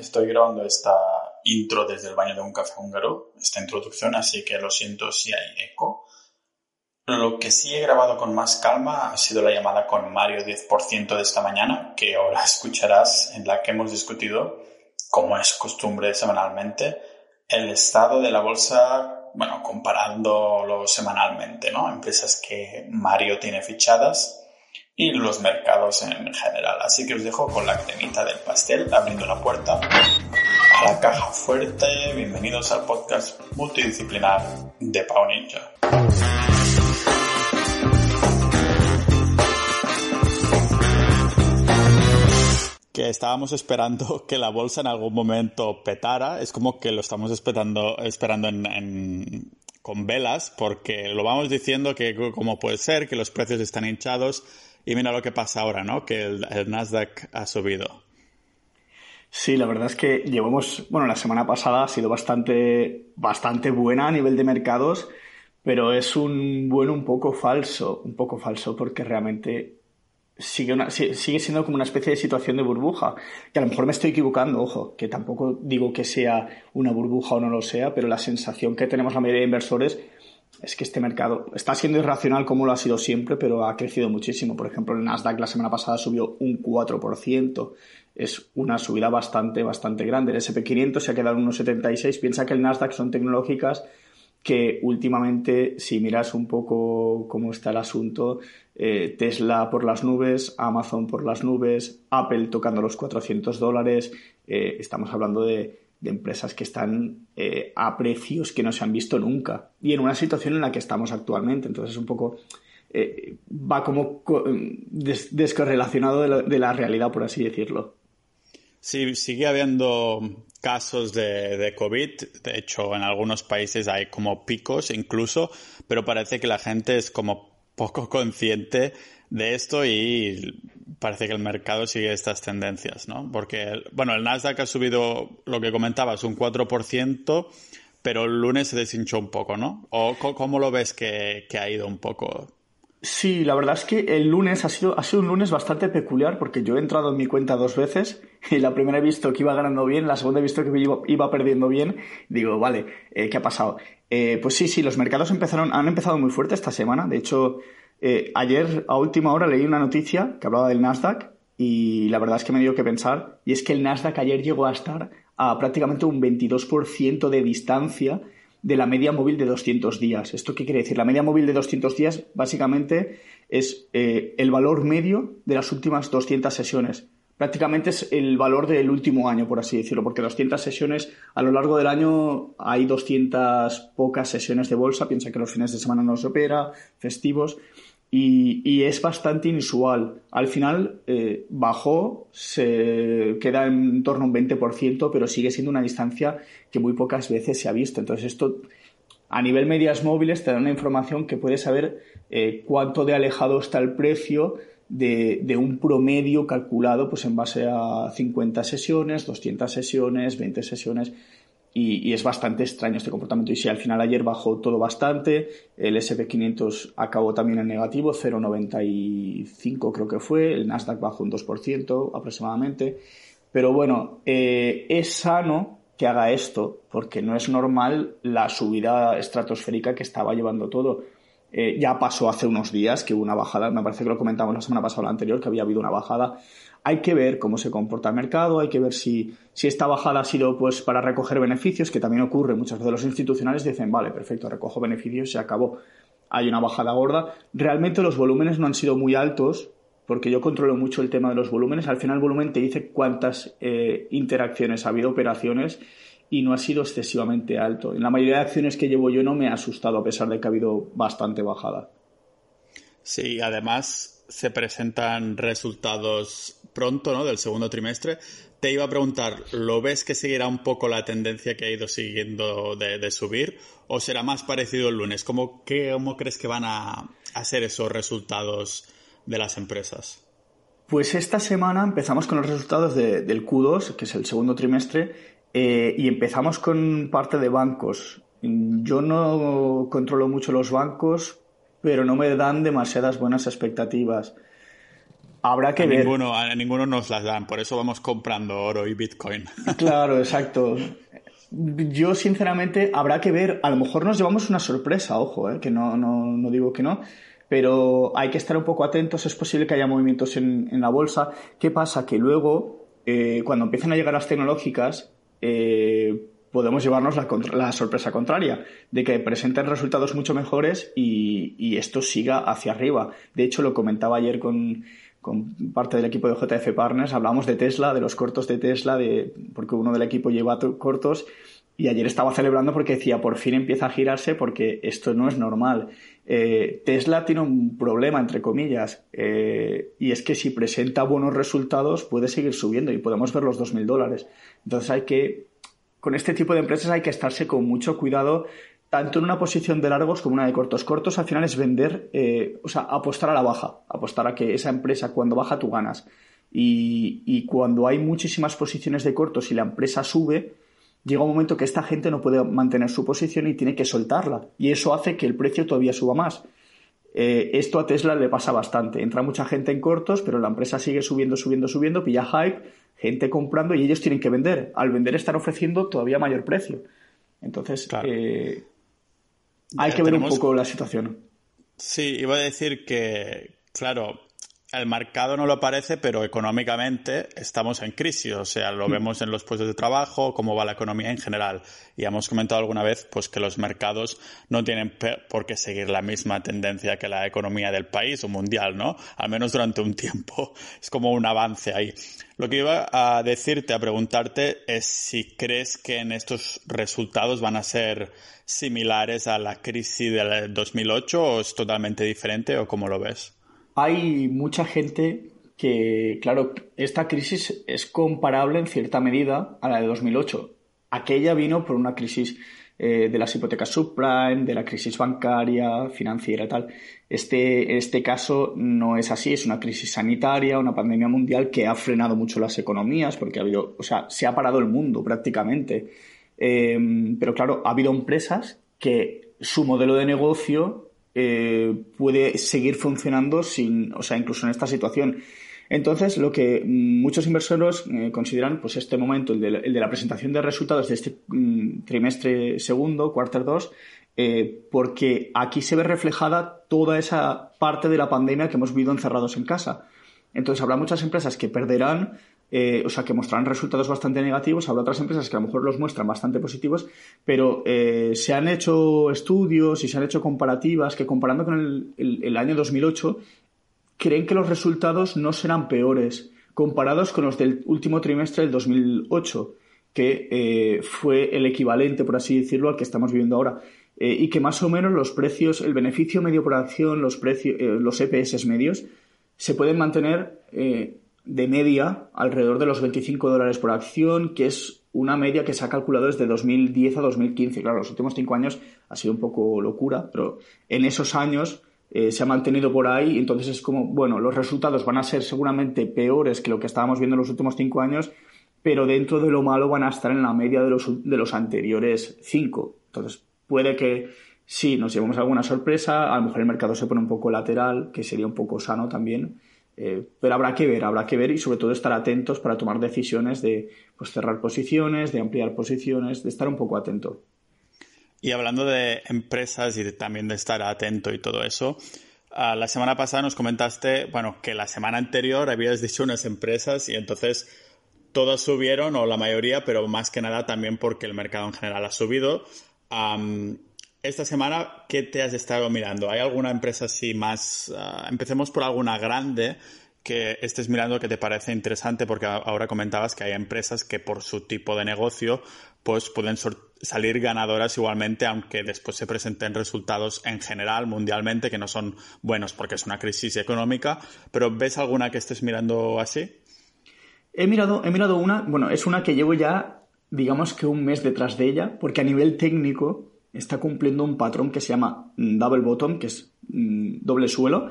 Estoy grabando esta intro desde el baño de un café húngaro, esta introducción, así que lo siento si hay eco. Lo que sí he grabado con más calma ha sido la llamada con Mario 10% de esta mañana, que ahora escucharás, en la que hemos discutido, como es costumbre semanalmente, el estado de la bolsa, bueno, comparándolo semanalmente, ¿no? Empresas que Mario tiene fichadas y los mercados en general. Así que os dejo con la cremita del pastel abriendo la puerta a la caja fuerte. Bienvenidos al podcast multidisciplinar de Pau Ninja. que estábamos esperando que la bolsa en algún momento petara, es como que lo estamos esperando, esperando en, con velas, porque lo vamos diciendo que como puede ser, que los precios están hinchados, y mira lo que pasa ahora, ¿no? Que el, Nasdaq ha subido. Sí, la verdad es que llevamos, bueno, la semana pasada ha sido bastante, bastante buena a nivel de mercados, pero es un bueno un poco falso, un poco falso porque realmente sigue, una, sigue siendo como una especie de situación de burbuja, que a lo mejor me estoy equivocando, ojo, que tampoco digo que sea una burbuja o no lo sea, pero la sensación que tenemos la mayoría de inversores es que este mercado está siendo irracional como lo ha sido siempre, pero ha crecido muchísimo. Por ejemplo, el Nasdaq la semana pasada subió un 4%. Es una subida bastante, bastante grande. El SP500 se ha quedado en unos 76. Piensa que el Nasdaq son tecnológicas que últimamente, si miras un poco cómo está el asunto, eh, Tesla por las nubes, Amazon por las nubes, Apple tocando los 400 dólares, eh, estamos hablando de de empresas que están eh, a precios que no se han visto nunca y en una situación en la que estamos actualmente. Entonces, un poco eh, va como descorrelacionado de la, realidad, por así decirlo. Sí, sigue habiendo casos de, de, COVID. De hecho, en algunos países hay como picos incluso, pero parece que la gente es como poco consciente de esto y parece que el mercado sigue estas tendencias, ¿no? Porque, bueno, el Nasdaq ha subido, lo que comentabas, un 4%, pero el lunes se deshinchó un poco, ¿no? ¿O cómo lo ves que, ha ido un poco? Sí, la verdad es que el lunes ha sido, ha sido un lunes bastante peculiar porque yo he entrado en mi cuenta dos veces y la primera he visto que iba ganando bien, la segunda he visto que iba, perdiendo bien. Digo, vale, eh, ¿qué ha pasado? Eh, pues sí, sí, los mercados empezaron, han empezado muy fuerte esta semana. De hecho, eh, ayer a última hora leí una noticia que hablaba del Nasdaq y la verdad es que me dio que pensar y es que el Nasdaq ayer llegó a estar a prácticamente un 22% de distancia de la media móvil de 200 días. ¿Esto qué quiere decir? La media móvil de 200 días básicamente es eh, el valor medio de las últimas 200 sesiones. Prácticamente es el valor del último año, por así decirlo, porque 200 sesiones a lo largo del año hay 200 pocas sesiones de bolsa. Piensa que los fines de semana no se opera, festivos y, es bastante inusual. Al final eh, bajó, se queda en torno a un 20%, pero sigue siendo una distancia que muy pocas veces se ha visto. Entonces esto a nivel medias móviles te da una información que puedes saber eh, cuánto de alejado está el precio de, de, un promedio calculado pues en base a 50 sesiones, 200 sesiones, 20 sesiones. Y, es bastante extraño este comportamiento. Y si al final ayer bajó todo bastante, el SP500 acabó también en negativo, 0,95 creo que fue, el Nasdaq bajó un 2% aproximadamente. Pero bueno, eh, es sano que haga esto, porque no es normal la subida estratosférica que estaba llevando todo. Eh, ya pasó hace unos días que hubo una bajada, me parece que lo comentamos la semana pasada o la anterior, que había habido una bajada hay que ver cómo se comporta el mercado, hay que ver si, si esta bajada ha sido pues para recoger beneficios, que también ocurre. Muchas veces los institucionales dicen, vale, perfecto, recojo beneficios, se acabó. Hay una bajada gorda. Realmente los volúmenes no han sido muy altos, porque yo controlo mucho el tema de los volúmenes. Al final el volumen te dice cuántas eh, interacciones ha habido, operaciones, y no ha sido excesivamente alto. En la mayoría de acciones que llevo yo no me ha asustado, a pesar de que ha habido bastante bajada. Sí, además se presentan resultados pronto, ¿no? Del segundo trimestre. Te iba a preguntar, ¿lo ves que seguirá un poco la tendencia que ha ido siguiendo de, subir? ¿O será más parecido el lunes? ¿Cómo, cómo crees que van a, ser esos resultados de las empresas? Pues esta semana empezamos con los resultados del Q2, que es el segundo trimestre, eh, y empezamos con parte de bancos. Yo no controlo mucho los bancos, pero no me dan demasiadas buenas expectativas. Habrá que a ver. Ninguno, a ninguno nos las dan, por eso vamos comprando oro y Bitcoin. Claro, exacto. Yo, sinceramente, habrá que ver. A lo mejor nos llevamos una sorpresa, ojo, ¿eh? que no, no, no digo que no pero hay que estar un poco atentos. Es posible que haya movimientos en, en la bolsa. ¿Qué pasa? Que luego, eh, cuando empiezan a llegar las tecnológicas, eh, podemos llevarnos la, la, sorpresa contraria, de que presenten resultados mucho mejores y, y, esto siga hacia arriba. De hecho, lo comentaba ayer con, con parte del equipo de JF Partners, hablamos de Tesla, de los cortos de Tesla, de, porque uno del equipo lleva cortos, y ayer estaba celebrando porque decía, por fin empieza a girarse porque esto no es normal. Eh, Tesla tiene un problema, entre comillas, eh, y es que si presenta buenos resultados puede seguir subiendo y podemos ver los 2.000 dólares. Entonces hay que, con este tipo de empresas hay que estarse con mucho cuidado, tanto en una posición de largos como una de cortos. Cortos al final es vender, eh, o sea, apostar a la baja, apostar a que esa empresa cuando baja tú ganas. Y, y cuando hay muchísimas posiciones de cortos y la empresa sube, llega un momento que esta gente no puede mantener su posición y tiene que soltarla. Y eso hace que el precio todavía suba más. Eh, esto a Tesla le pasa bastante. Entra mucha gente en cortos, pero la empresa sigue subiendo, subiendo, subiendo, pilla hype, gente comprando y ellos tienen que vender. Al vender están ofreciendo todavía mayor precio. Entonces, eh, hay que ver un poco la situación. Sí, iba a decir que, claro, el mercado no lo parece, pero económicamente estamos en crisis. O sea, lo mm. vemos en los puestos de trabajo, cómo va la economía en general. Y hemos comentado alguna vez pues, que los mercados no tienen por qué seguir la misma tendencia que la economía del país o mundial, ¿no? Al menos durante un tiempo. Es como un avance ahí. Lo que iba a decirte, a preguntarte, es si crees que en estos resultados van a ser similares a la crisis del 2008 o es totalmente diferente o cómo lo ves hay mucha gente que, claro, esta crisis es comparable en cierta medida a la de 2008. Aquella vino por una crisis eh, de las hipotecas subprime, de la crisis bancaria, financiera tal. Este, este caso no es así, es una crisis sanitaria, una pandemia mundial que ha frenado mucho las economías porque ha habido, o sea, se ha parado el mundo prácticamente. Eh, pero claro, ha habido empresas que su modelo de negocio eh, puede seguir funcionando sin, o sea, incluso en esta situación. Entonces, lo que muchos inversores eh, consideran, pues este momento, el de, la presentación de resultados de este mm, trimestre segundo, quarter 2, eh, porque aquí se ve reflejada toda esa parte de la pandemia que hemos vivido encerrados en casa. Entonces, habrá muchas empresas que perderán eh, o sea, que mostrarán resultados bastante negativos. Habrá otras empresas que a lo mejor los muestran bastante positivos, pero eh, se han hecho estudios y se han hecho comparativas que comparando con el, año 2008, creen que los resultados no serán peores comparados con los del último trimestre del 2008, que eh, fue el equivalente, por así decirlo, al que estamos viviendo ahora. y que más o menos los precios, el beneficio medio por acción, los, precios, los EPS medios, se pueden mantener de media alrededor de los 25 dólares por acción, que es una media que se ha calculado desde 2010 a 2015. Claro, los últimos cinco años ha sido un poco locura, pero en esos años eh, se ha mantenido por ahí. Entonces es como, bueno, los resultados van a ser seguramente peores que lo que estábamos viendo en los últimos cinco años, pero dentro de lo malo van a estar en la media de los, de los anteriores cinco. Entonces puede que sí, nos llevemos alguna sorpresa, a lo mejor el mercado se pone un poco lateral, que sería un poco sano también eh, pero habrá que ver, habrá que ver y sobre todo estar atentos para tomar decisiones de pues, cerrar posiciones, de ampliar posiciones, de estar un poco atento. Y hablando de empresas y también de estar atento y todo eso, ah, la semana pasada nos comentaste, bueno, que la semana anterior habías dicho unas empresas y entonces todas subieron, o la mayoría, pero más que nada también porque el mercado en general ha subido esta semana, ¿qué te has estado mirando? ¿Hay alguna empresa así más... Ah, empecemos por alguna grande que estés mirando que te parece interesante porque ahora comentabas que hay empresas que por su tipo de negocio pues pueden salir ganadoras igualmente aunque después se presenten resultados en general mundialmente que no son buenos porque es una crisis económica pero ¿ves alguna que estés mirando así? He mirado, he mirado una, bueno, es una que llevo ya digamos que un mes detrás de ella porque a nivel técnico está cumpliendo un patrón que se llama mm, double bottom, que es mm, doble suelo,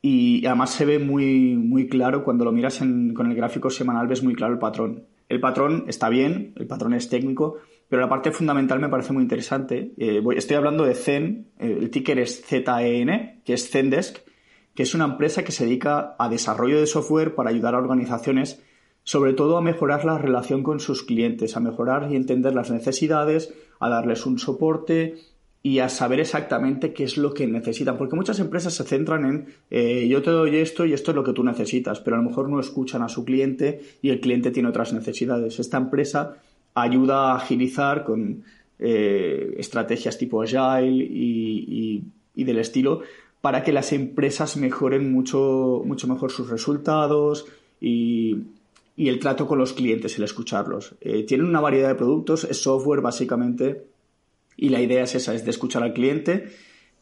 y además se ve muy, muy claro cuando lo miras con el gráfico semanal, ves muy claro el patrón. El patrón está bien, el patrón es técnico, pero la parte fundamental me parece muy interesante. Eh, estoy hablando de Zen, eh, el ticker es ZEN, que es Zendesk, que es una empresa que se dedica a desarrollo de software para ayudar a organizaciones, sobre todo a mejorar la relación con sus clientes, a mejorar y entender las necesidades, a darles un soporte y a saber exactamente qué es lo que necesitan. Porque muchas empresas se centran en eh, yo te doy esto y esto es lo que tú necesitas, pero a lo mejor no escuchan a su cliente y el cliente tiene otras necesidades. Esta empresa ayuda a agilizar con eh, estrategias tipo Agile y, del estilo para que las empresas mejoren mucho, mucho mejor sus resultados y, el trato con los clientes, el escucharlos. Eh, tienen una variedad de productos, es software básicamente y la idea es esa, es de escuchar al cliente.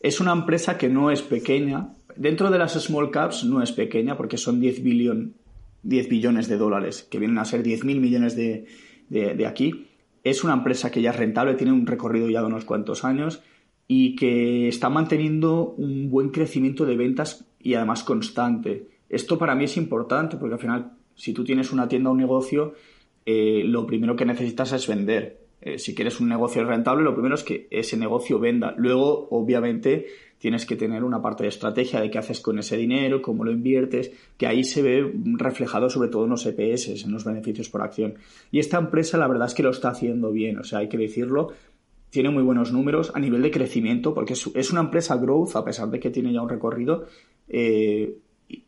Es una empresa que no es pequeña. Dentro de las small caps no es pequeña porque son 10, 10 billones de dólares, que vienen a ser 10.000 millones de, de, aquí. Es una empresa que ya es rentable, tiene un recorrido ya de unos cuantos años y que está manteniendo un buen crecimiento de ventas y además constante. Esto para mí es importante porque al final, si tú tienes una tienda o un negocio, eh, lo primero que necesitas es vender. Eh, si quieres un negocio rentable, lo primero es que ese negocio venda. Luego, obviamente, tienes que tener una parte de estrategia de qué haces con ese dinero, cómo lo inviertes, que ahí se ve reflejado sobre todo en los EPS, en los beneficios por acción. Y esta empresa, la verdad es que lo está haciendo bien, o sea, hay que decirlo. Tiene muy buenos números a nivel de crecimiento, porque es una empresa growth, a pesar de que tiene ya un recorrido. Eh,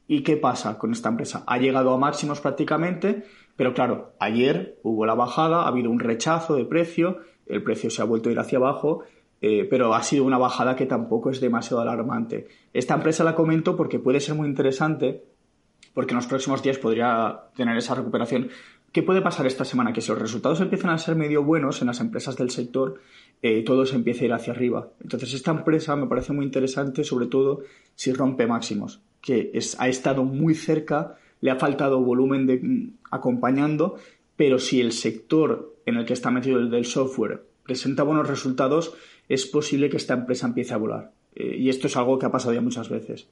¿Y qué pasa con esta empresa? Ha llegado a máximos prácticamente, pero claro, ayer hubo la bajada, ha habido un rechazo de precio, el precio se ha vuelto a ir hacia abajo, eh, pero ha sido una bajada que tampoco es demasiado alarmante. Esta empresa la comento porque puede ser muy interesante, porque en los próximos días podría tener esa recuperación. ¿Qué puede pasar esta semana? Que si los resultados empiezan a ser medio buenos en las empresas del sector, eh, todo se empieza a ir hacia arriba. Entonces, esta empresa me parece muy interesante, sobre todo si rompe máximos, que es, ha estado muy cerca le ha faltado volumen de, mm, acompañando, pero si el sector en el que está metido el del software presenta buenos resultados, es posible que esta empresa empiece a volar. Eh, y esto es algo que ha pasado ya muchas veces.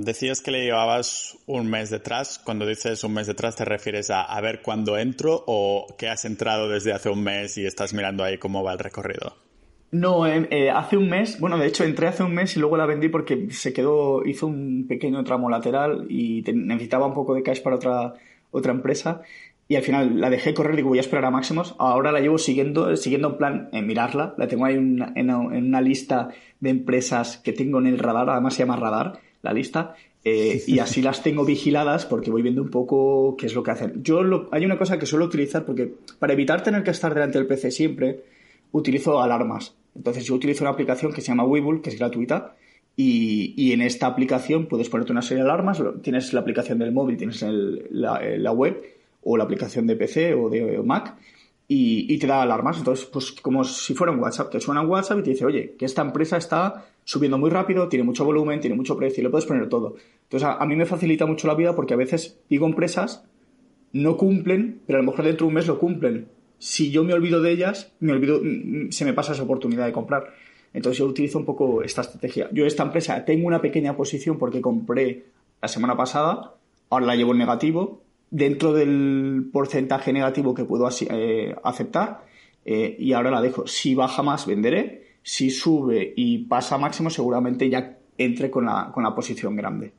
decías que le llevabas un mes detrás. Cuando dices un mes detrás, ¿te refieres a, a ver cuándo entro o que has entrado desde hace un mes y estás mirando ahí cómo va el recorrido? No, eh, eh, hace un mes, bueno, de hecho entré hace un mes y luego la vendí porque se quedó, hizo un pequeño tramo lateral y necesitaba un poco de cash para otra, otra empresa y al final la dejé correr, digo voy a esperar a máximos, ahora la llevo siguiendo, siguiendo en plan en mirarla, la tengo ahí en, una lista de empresas que tengo en el radar, además se llama radar la lista, eh, y así las tengo vigiladas porque voy viendo un poco qué es lo que hacen. Yo hay una cosa que suelo utilizar porque para evitar tener que estar delante del PC siempre, utilizo alarmas. Entonces yo utilizo una aplicación que se llama Webull, que es gratuita, y, en esta aplicación puedes ponerte una serie de alarmas. Tienes la aplicación del móvil, tienes la, web, o la aplicación de PC o de Mac, y, te da alarmas. Entonces, pues como si fuera un WhatsApp, te suena un WhatsApp y te dice, oye, que esta empresa está subiendo muy rápido, tiene mucho volumen, tiene mucho precio, y le puedes poner todo. Entonces, a, a mí me facilita mucho la vida porque a veces digo empresas, no cumplen, pero a lo mejor dentro de un mes lo cumplen si yo me olvido de ellas, me olvido, se me pasa esa oportunidad de comprar. Entonces yo utilizo un poco esta estrategia. Yo esta empresa tengo una pequeña posición porque compré la semana pasada, ahora la llevo en negativo, dentro del porcentaje negativo que puedo eh, aceptar, eh, y ahora la dejo. Si baja más, venderé. Si sube y pasa máximo, seguramente ya entre con la, con la posición grande.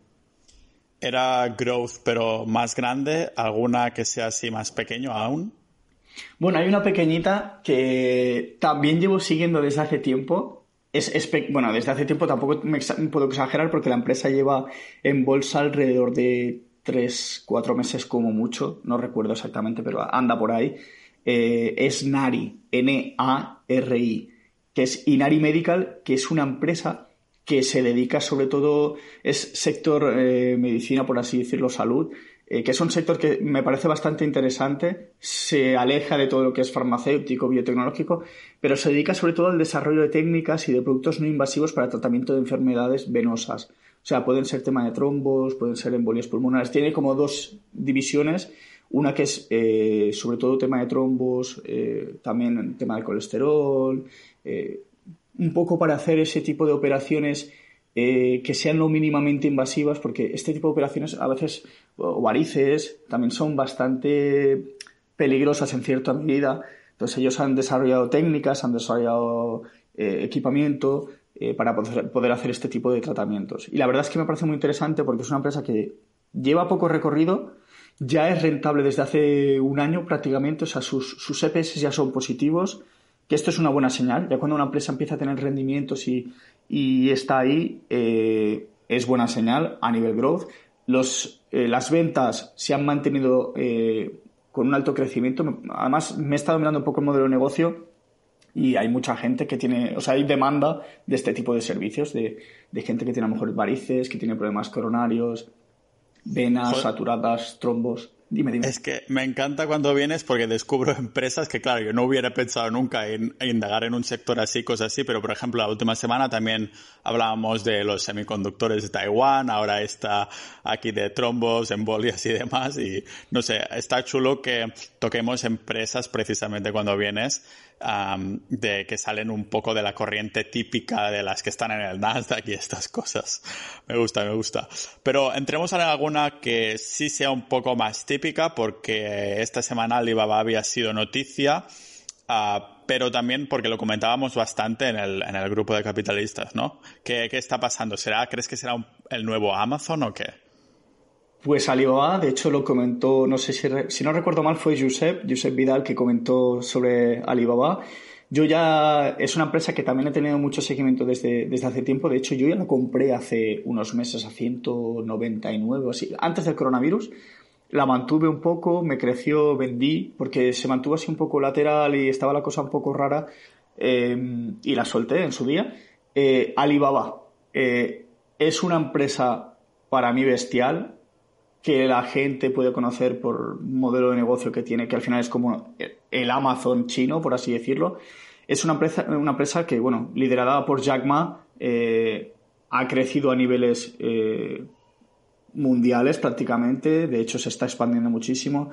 ¿Era growth pero más grande? ¿Alguna que sea así más pequeño aún? Bueno, hay una pequeñita que también llevo siguiendo desde hace tiempo. Es, bueno, desde hace tiempo tampoco me puedo exagerar porque la empresa lleva en bolsa alrededor de 3, 4 meses como mucho, no recuerdo exactamente, pero anda por ahí. Eh, es Nari, N-A-R-I, que es Inari Medical, que es una empresa que se dedica sobre todo, es sector eh, medicina, por así decirlo, salud, eh, que es un sector que me parece bastante interesante, se aleja de todo lo que es farmacéutico, biotecnológico, pero se dedica sobre todo al desarrollo de técnicas y de productos no invasivos para tratamiento de enfermedades venosas. O sea, pueden ser tema de trombos, pueden ser embolias pulmonares. Tiene como dos divisiones. Una que es eh, sobre todo tema de trombos, eh, también tema de colesterol, un poco para hacer ese tipo de operaciones que sean lo mínimamente invasivas, porque este tipo de operaciones a veces, varices, también son bastante peligrosas en cierta medida. Entonces ellos han desarrollado técnicas, han desarrollado eh, equipamiento eh, para poder, hacer este tipo de tratamientos. Y la verdad es que me parece muy interesante porque es una empresa que lleva poco recorrido, ya es rentable desde hace un año prácticamente, o sea, sus, sus EPS ya son positivos, que esto es una buena señal. Ya cuando una empresa empieza a tener rendimientos y, está ahí, eh, es buena señal a nivel growth. Los, eh, las ventas se han mantenido con un alto crecimiento. Además, me he estado mirando un poco el modelo de negocio y hay mucha gente que tiene, o sea, hay demanda de este tipo de servicios, de, de gente que tiene a lo mejor varices, que tiene problemas coronarios, venas saturadas, trombos. Es que me encanta cuando vienes porque descubro empresas que, claro, yo no hubiera pensado nunca en, indagar en un sector así, cosas así, pero por ejemplo, la última semana también hablábamos de los semiconductores de Taiwán, ahora está aquí de trombos, embolias y demás, y no sé, está chulo que toquemos empresas precisamente cuando vienes de que salen un poco de la corriente típica de las que están en el Nasdaq y estas cosas. Me gusta, me gusta. Pero entremos en alguna que sí sea un poco más típica porque esta semana Alibaba había sido noticia. Ah, pero también porque lo comentábamos bastante en el, en el grupo de capitalistas, ¿no? ¿Qué, ¿Qué, está pasando? ¿Será, ¿Crees que será el nuevo Amazon o qué? Pues Alibaba, de hecho lo comentó, no sé si, si no recuerdo mal fue Josep, Josep Vidal que comentó sobre Alibaba. Yo ya, es una empresa que también he tenido mucho seguimiento desde, desde hace tiempo. De hecho, yo ya la compré hace unos meses a 199 o así, antes del coronavirus. La mantuve un poco, me creció, vendí, porque se mantuvo así un poco lateral y estaba la cosa un poco rara. Eh, y la solté en su día. Eh, Alibaba eh, es una empresa para mí bestial que la gente puede conocer por modelo de negocio que tiene, que al final es como el Amazon chino, por así decirlo. Es una empresa, una empresa que, bueno, liderada por Jack Ma, eh, ha crecido a niveles eh, mundiales prácticamente, de hecho se está expandiendo muchísimo.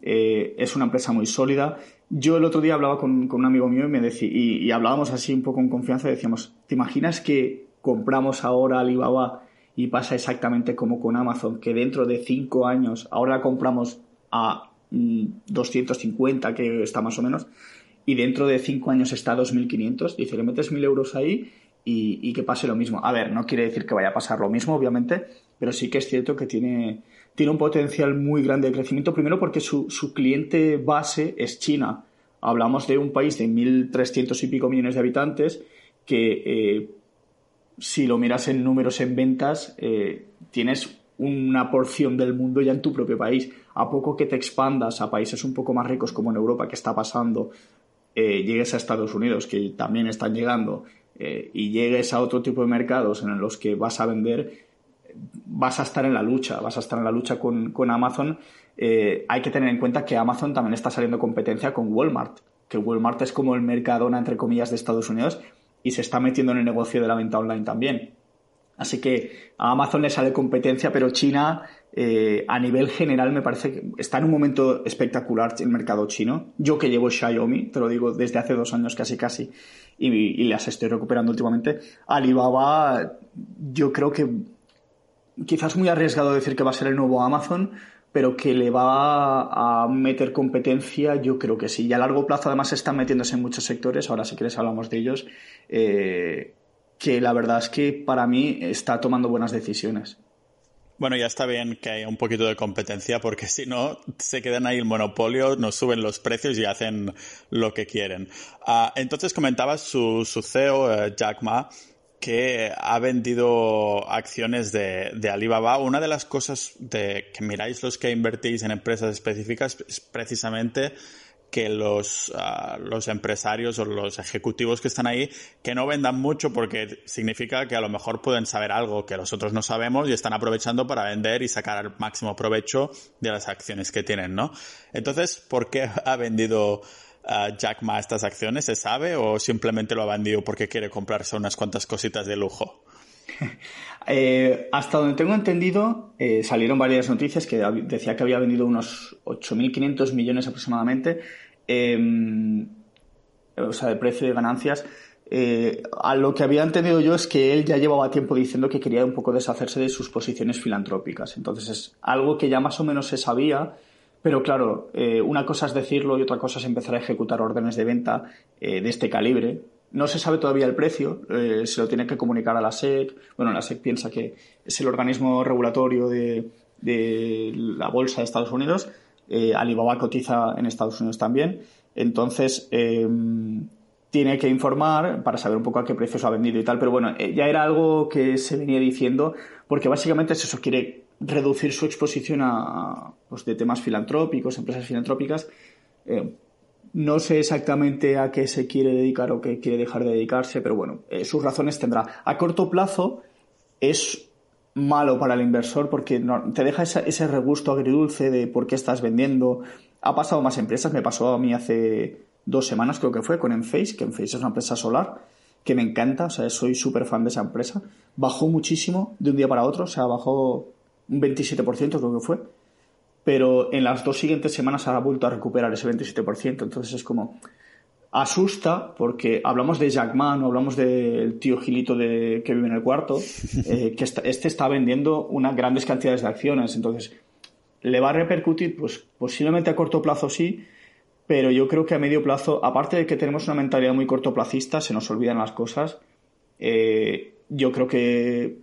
Eh, es una empresa muy sólida. Yo el otro día hablaba con, un amigo mío y, me decía, y, y, hablábamos así un poco con confianza decíamos, ¿te imaginas que compramos ahora Alibaba y pasa exactamente como con Amazon, que dentro de cinco años, ahora compramos a 250, mm, que está más o menos, y dentro de cinco años está a 2.500, dice, le metes 1.000 euros ahí y, que pase lo mismo. A ver, no quiere decir que vaya a pasar lo mismo, obviamente, pero sí que es cierto que tiene, tiene un potencial muy grande de crecimiento, primero porque su, su cliente base es China. Hablamos de un país de 1.300 y pico millones de habitantes que eh, si lo miras en números en ventas, eh, tienes una porción del mundo ya en tu propio país. A poco que te expandas a países un poco más ricos como en Europa, que está pasando, eh, llegues a Estados Unidos, que también están llegando, eh, y llegues a otro tipo de mercados en los que vas a vender, vas a estar en la lucha, vas a estar en la lucha con, con Amazon. hay que tener en cuenta que Amazon también está saliendo competencia con Walmart, que Walmart es como el mercadona, entre comillas, de Estados Unidos, y se está metiendo en el negocio de la venta online también. Así que a Amazon le sale competencia, pero China eh, a nivel general me parece que está en un momento espectacular el mercado chino. Yo que llevo Xiaomi, te lo digo desde hace dos años casi casi, y, y las estoy recuperando últimamente. Alibaba, yo creo que quizás muy arriesgado decir que va a ser el nuevo Amazon, pero que le va a meter competencia, yo creo que sí. Y a largo plazo, además, están metiéndose en muchos sectores, ahora si quieres hablamos de ellos, eh, que la verdad es que para mí está tomando buenas decisiones. Bueno, ya está bien que haya un poquito de competencia porque si no se quedan ahí el monopolio, nos suben los precios y hacen lo que quieren. Ah, entonces comentabas su, su CEO, eh, Jack Ma, que ha vendido acciones de, Alibaba. Una de las cosas de, que miráis los que invertís en empresas específicas es precisamente que los, ah, los empresarios o los ejecutivos que están ahí que no vendan mucho porque significa que a lo mejor pueden saber algo que los otros no sabemos y están aprovechando para vender y sacar el máximo provecho de las acciones que tienen, ¿no? Entonces, ¿por qué ha vendido Jack Ma estas acciones? ¿Se sabe o simplemente lo ha vendido porque quiere comprarse unas cuantas cositas de lujo? Eh, hasta donde tengo entendido, eh, salieron varias noticias que decía que había vendido unos 8.500 millones aproximadamente, em, o sea, de precio de ganancias. Eh, a lo que había entendido yo es que él ya llevaba tiempo diciendo que quería un poco deshacerse de sus posiciones filantrópicas. Entonces es algo que ya más o menos se sabía, pero claro, eh, una cosa es decirlo y otra cosa es empezar a ejecutar órdenes de venta eh, de este calibre, no se sabe todavía el precio, eh, se lo tiene que comunicar a la SEC. Bueno, la SEC piensa que es el organismo regulatorio de, la bolsa de Estados Unidos. Alibaba cotiza en Estados Unidos también. Entonces, em, tiene que informar para saber un poco a qué precio se ha vendido y tal. Pero bueno, ya era algo que se venía diciendo, porque básicamente eso quiere reducir su exposición a, pues, de temas filantrópicos, empresas filantrópicas. No sé exactamente a qué se quiere dedicar o qué quiere dejar de dedicarse, pero bueno, eh, sus razones tendrá. A corto plazo es malo para el inversor porque te deja ese regusto agridulce de por qué estás vendiendo. Ha pasado más empresas, me pasó a mí hace dos semanas creo que fue con Enphase, que Enphase es una empresa solar que me encanta, o sea, soy súper fan de esa empresa. Bajó muchísimo de un día para otro, o sea, bajó un 27% creo que fue pero en las dos siguientes semanas ha vuelto a recuperar ese 27%. Entonces es como asusta porque hablamos de Jack Ma, no hablamos del tío Gilito de, que vive en el cuarto, eh, que este está vendiendo unas grandes cantidades de acciones. Entonces, ¿le va a repercutir? Pues posiblemente a corto plazo sí, pero yo creo que a medio plazo, aparte de que tenemos una mentalidad muy cortoplacista, se nos olvidan las cosas, eh, yo creo que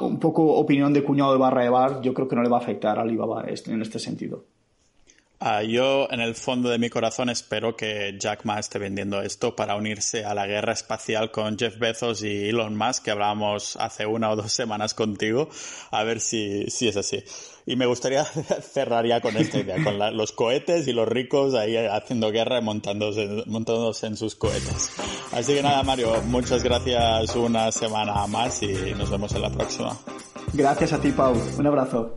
un poco opinión de cuñado de barra de bar, yo creo que no le va a afectar a Alibaba en este sentido. Ah, yo, en el fondo de mi corazón, espero que Jack Ma esté vendiendo esto para unirse a la guerra espacial con Jeff Bezos y Elon Musk, que hablábamos hace una o dos semanas contigo, a ver si, si es así. Y me gustaría cerrar ya con esta idea, con los cohetes y los ricos ahí haciendo guerra y montándose, montándose en sus cohetes. Así que nada, Mario, muchas gracias una semana más y nos vemos en la próxima. Gracias a ti, Pau. Un abrazo.